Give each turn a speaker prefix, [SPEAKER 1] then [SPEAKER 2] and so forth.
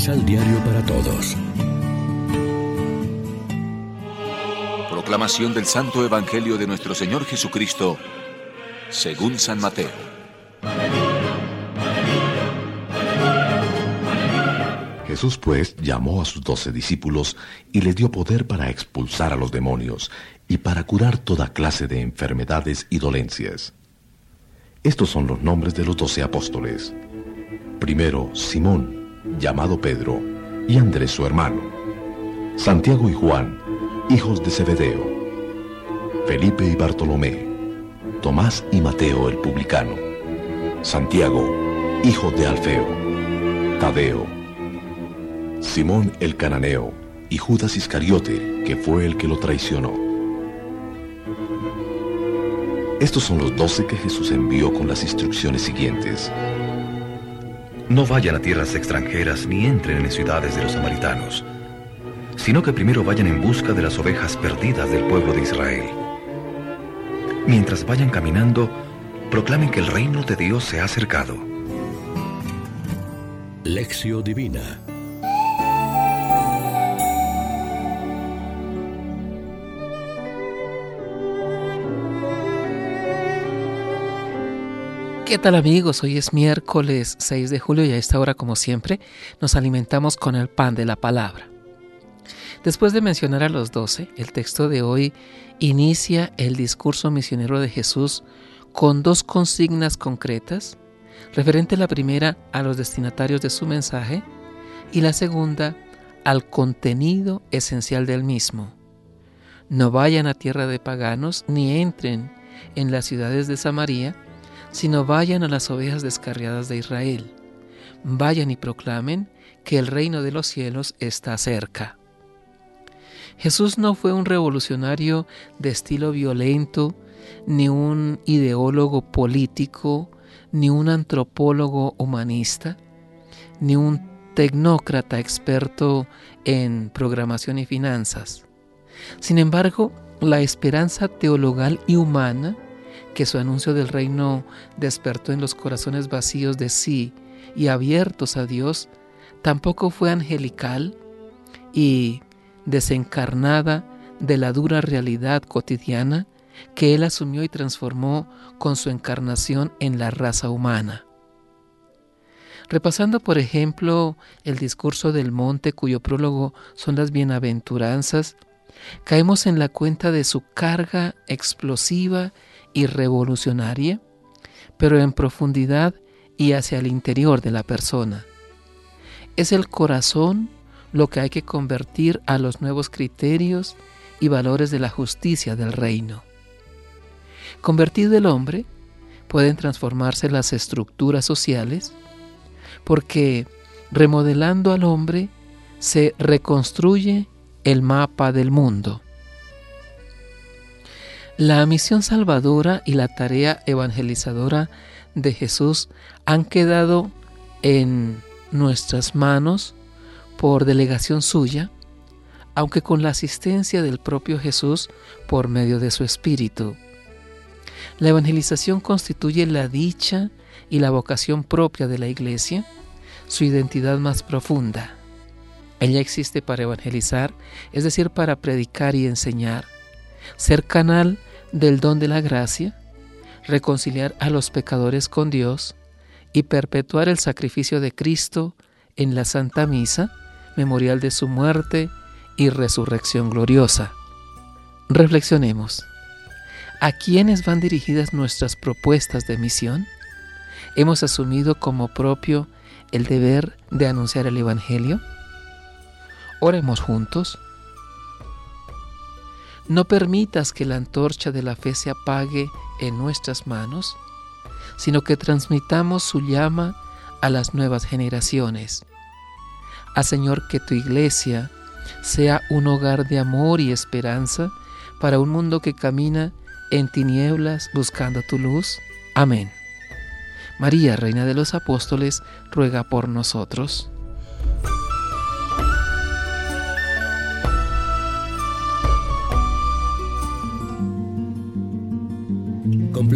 [SPEAKER 1] Misal Diario para Todos.
[SPEAKER 2] Proclamación del Santo Evangelio de nuestro Señor Jesucristo, según San Mateo.
[SPEAKER 3] Jesús pues llamó a sus doce discípulos y les dio poder para expulsar a los demonios y para curar toda clase de enfermedades y dolencias. Estos son los nombres de los doce apóstoles. Primero, Simón, llamado Pedro, y Andrés su hermano. Santiago y Juan, hijos de Zebedeo. Felipe y Bartolomé. Tomás y Mateo el publicano. Santiago, hijo de Alfeo. Tadeo. Simón el cananeo y Judas Iscariote, que fue el que lo traicionó. Estos son los doce que Jesús envió con las instrucciones siguientes.
[SPEAKER 4] No vayan a tierras extranjeras ni entren en ciudades de los samaritanos, sino que primero vayan en busca de las ovejas perdidas del pueblo de Israel. Mientras vayan caminando, proclamen que el reino de Dios se ha acercado.
[SPEAKER 1] Lección Divina
[SPEAKER 5] ¿Qué tal amigos? Hoy es miércoles 6 de julio y a esta hora, como siempre, nos alimentamos con el pan de la palabra. Después de mencionar a los doce, el texto de hoy inicia el discurso misionero de Jesús con dos consignas concretas, referente la primera a los destinatarios de su mensaje y la segunda al contenido esencial del mismo. No vayan a tierra de paganos ni entren en las ciudades de Samaria, sino vayan a las ovejas descarriadas de Israel. Vayan y proclamen que el reino de los cielos está cerca. Jesús no fue un revolucionario de estilo violento, ni un ideólogo político, ni un antropólogo humanista, ni un tecnócrata experto en programación y finanzas. Sin embargo, la esperanza teologal y humana que su anuncio del reino despertó en los corazones vacíos de sí y abiertos a Dios, tampoco fue angelical y desencarnada de la dura realidad cotidiana que Él asumió y transformó con su encarnación en la raza humana. Repasando, por ejemplo, el discurso del monte cuyo prólogo son las bienaventuranzas, caemos en la cuenta de su carga explosiva y revolucionaria, pero en profundidad y hacia el interior de la persona. Es el corazón lo que hay que convertir a los nuevos criterios y valores de la justicia del reino. Convertido el hombre, pueden transformarse las estructuras sociales, porque remodelando al hombre se reconstruye el mapa del mundo. La misión salvadora y la tarea evangelizadora de Jesús han quedado en nuestras manos por delegación suya, aunque con la asistencia del propio Jesús por medio de su Espíritu. La evangelización constituye la dicha y la vocación propia de la Iglesia, su identidad más profunda. Ella existe para evangelizar, es decir, para predicar y enseñar, ser canal del don de la gracia, reconciliar a los pecadores con Dios y perpetuar el sacrificio de Cristo en la Santa Misa, memorial de su muerte y resurrección gloriosa. Reflexionemos. ¿A quiénes van dirigidas nuestras propuestas de misión? ¿Hemos asumido como propio el deber de anunciar el Evangelio? Oremos juntos. No permitas que la antorcha de la fe se apague en nuestras manos, sino que transmitamos su llama a las nuevas generaciones. Haz, Señor, que tu iglesia sea un hogar de amor y esperanza para un mundo que camina en tinieblas buscando tu luz. Amén. María, Reina de los Apóstoles, ruega por nosotros.